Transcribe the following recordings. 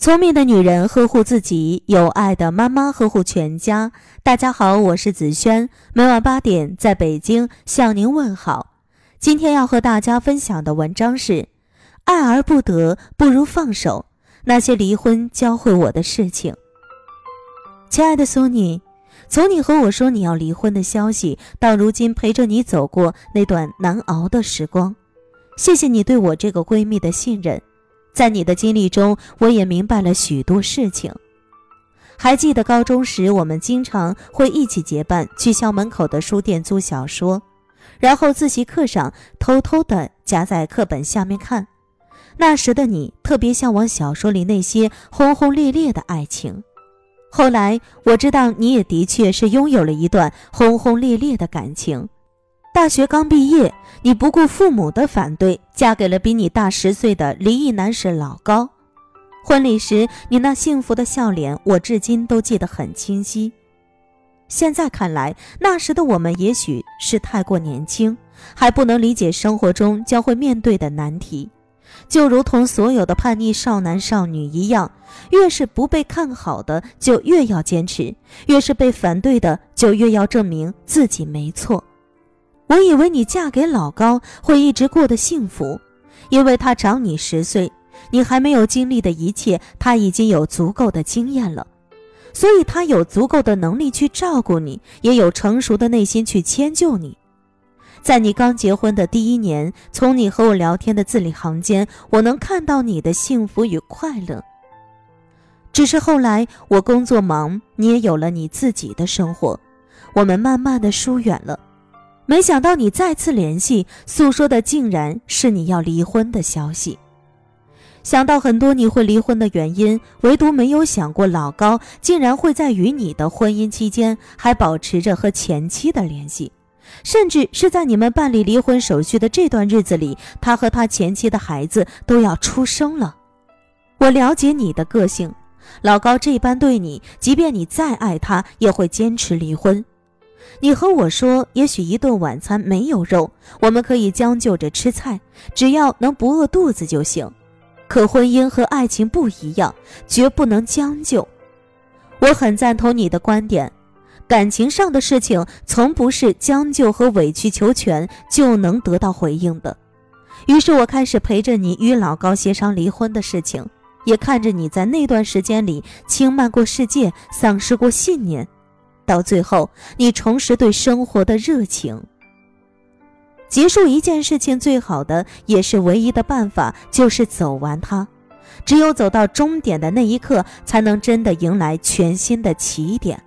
聪明的女人呵护自己，有爱的妈妈呵护全家。大家好，我是子轩，每晚八点在北京向您问好。今天要和大家分享的文章是：爱而不得，不如放手。那些离婚教会我的事情。亲爱的苏妮，从你和我说你要离婚的消息，到如今陪着你走过那段难熬的时光，谢谢你对我这个闺蜜的信任。在你的经历中，我也明白了许多事情。还记得高中时，我们经常会一起结伴去校门口的书店租小说，然后自习课上偷偷地夹在课本下面看。那时的你特别向往小说里那些轰轰烈烈的爱情。后来我知道，你也的确是拥有了一段轰轰烈烈的感情。大学刚毕业，你不顾父母的反对，嫁给了比你大十岁的离异男士老高。婚礼时，你那幸福的笑脸，我至今都记得很清晰。现在看来，那时的我们也许是太过年轻，还不能理解生活中将会面对的难题。就如同所有的叛逆少男少女一样，越是不被看好的，就越要坚持；越是被反对的，就越要证明自己没错。我以为你嫁给老高会一直过得幸福，因为他长你十岁，你还没有经历的一切，他已经有足够的经验了，所以他有足够的能力去照顾你，也有成熟的内心去迁就你。在你刚结婚的第一年，从你和我聊天的字里行间，我能看到你的幸福与快乐。只是后来我工作忙，你也有了你自己的生活，我们慢慢的疏远了。没想到你再次联系，诉说的竟然是你要离婚的消息。想到很多你会离婚的原因，唯独没有想过老高竟然会在与你的婚姻期间还保持着和前妻的联系，甚至是在你们办理离婚手续的这段日子里，他和他前妻的孩子都要出生了。我了解你的个性，老高这般对你，即便你再爱他，也会坚持离婚。你和我说，也许一顿晚餐没有肉，我们可以将就着吃菜，只要能不饿肚子就行。可婚姻和爱情不一样，绝不能将就。我很赞同你的观点，感情上的事情从不是将就和委曲求全就能得到回应的。于是我开始陪着你与老高协商离婚的事情，也看着你在那段时间里轻慢过世界，丧失过信念。到最后，你重拾对生活的热情。结束一件事情，最好的也是唯一的办法，就是走完它。只有走到终点的那一刻，才能真的迎来全新的起点。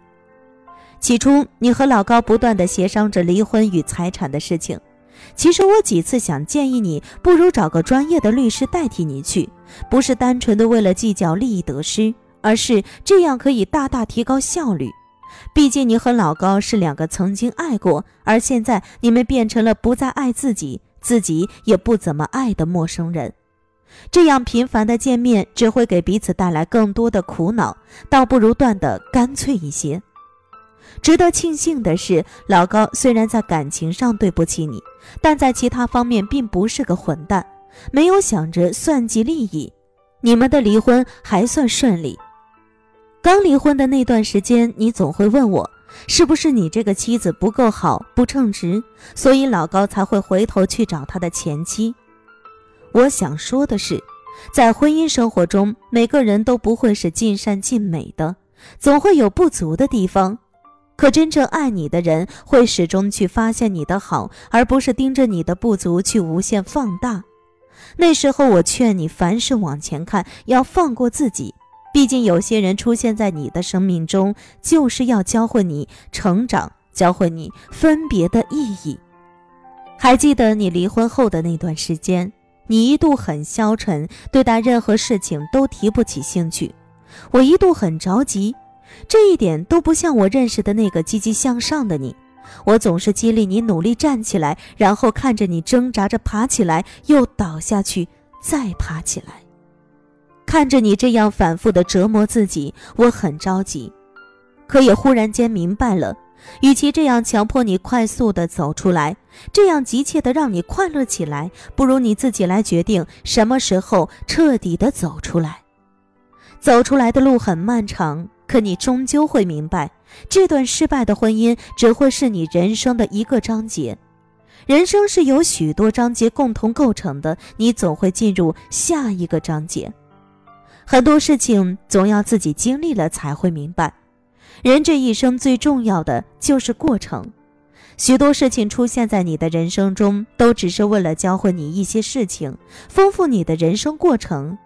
起初，你和老高不断的协商着离婚与财产的事情。其实我几次想建议你，不如找个专业的律师代替你去，不是单纯的为了计较利益得失，而是这样可以大大提高效率。毕竟你和老高是两个曾经爱过，而现在你们变成了不再爱自己，自己也不怎么爱的陌生人。这样频繁的见面只会给彼此带来更多的苦恼，倒不如断得干脆一些。值得庆幸的是，老高虽然在感情上对不起你，但在其他方面并不是个混蛋，没有想着算计利益，你们的离婚还算顺利。刚离婚的那段时间，你总会问我，是不是你这个妻子不够好、不称职，所以老高才会回头去找他的前妻。我想说的是，在婚姻生活中，每个人都不会是尽善尽美的，总会有不足的地方。可真正爱你的人，会始终去发现你的好，而不是盯着你的不足去无限放大。那时候，我劝你凡事往前看，要放过自己。毕竟，有些人出现在你的生命中，就是要教会你成长，教会你分别的意义。还记得你离婚后的那段时间，你一度很消沉，对待任何事情都提不起兴趣。我一度很着急，这一点都不像我认识的那个积极向上的你。我总是激励你努力站起来，然后看着你挣扎着爬起来，又倒下去，再爬起来。看着你这样反复的折磨自己，我很着急，可也忽然间明白了，与其这样强迫你快速的走出来，这样急切的让你快乐起来，不如你自己来决定什么时候彻底的走出来。走出来的路很漫长，可你终究会明白，这段失败的婚姻只会是你人生的一个章节。人生是由许多章节共同构成的，你总会进入下一个章节。很多事情总要自己经历了才会明白。人这一生最重要的就是过程。许多事情出现在你的人生中，都只是为了教会你一些事情，丰富你的人生过程。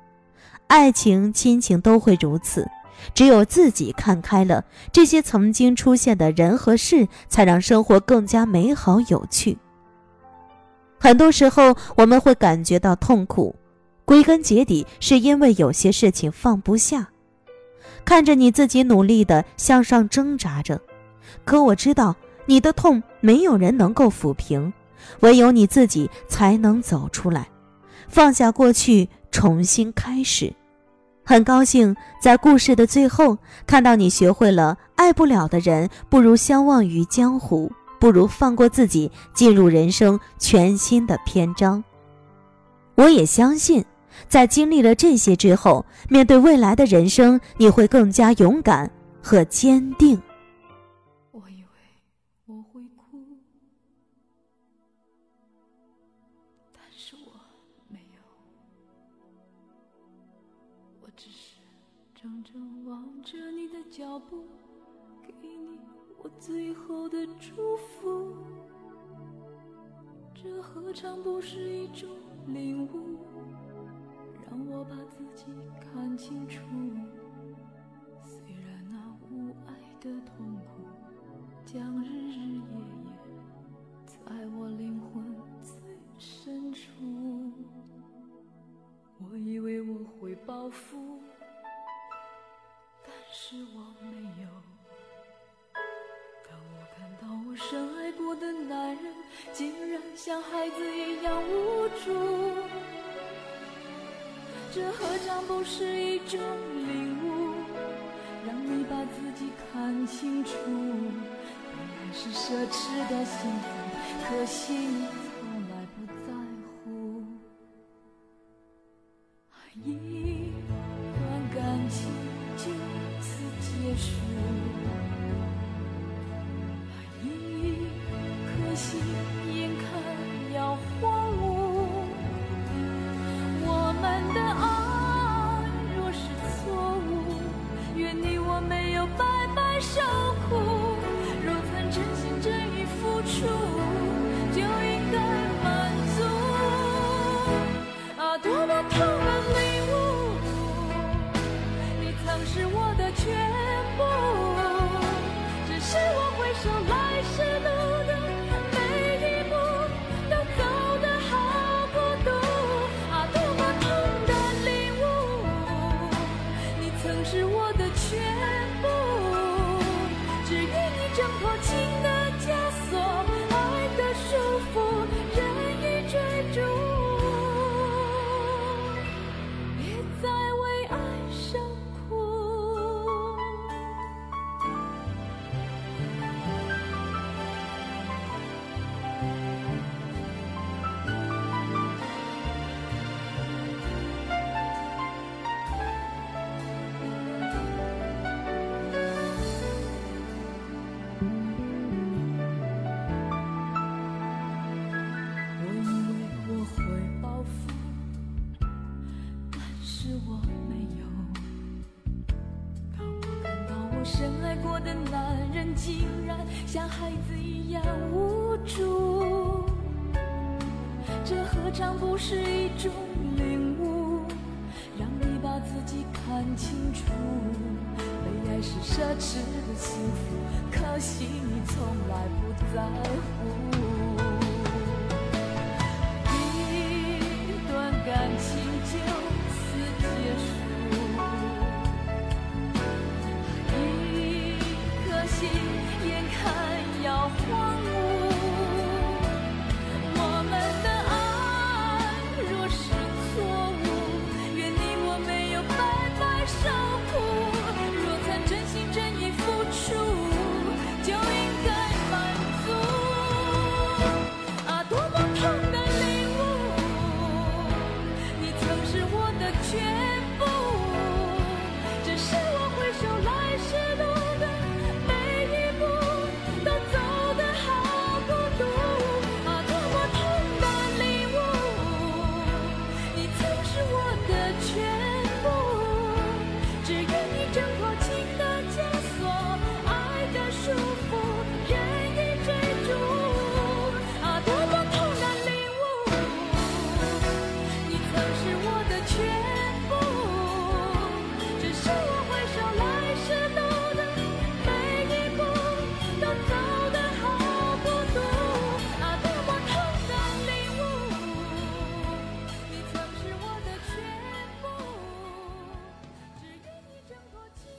爱情、亲情都会如此。只有自己看开了，这些曾经出现的人和事，才让生活更加美好有趣。很多时候，我们会感觉到痛苦，归根结底是因为有些事情放不下。看着你自己努力的向上挣扎着，可我知道你的痛没有人能够抚平，唯有你自己才能走出来，放下过去，重新开始。很高兴在故事的最后看到你学会了爱不了的人不如相忘于江湖，不如放过自己，进入人生全新的篇章。我也相信，在经历了这些之后，面对未来的人生，你会更加勇敢和坚定。我以为我会哭，但是我没有，我只是怔怔望着你的脚步，给你我最后的祝福。这何尝不是一种领悟，我把自己看清楚。虽然那无爱的痛苦，将日日夜夜在我灵魂最深处。我以为我会报复。但是我没有。当我看到我深爱过的男人，竟然像孩子一样无助，这何尝不是一种领悟，让你把自己看清楚。本来是奢侈的幸福，可惜深的男人竟然像孩子一样无助，这何尝不是一种领悟，让你把自己看清楚。被爱是奢侈的幸福，可惜你从来不在乎。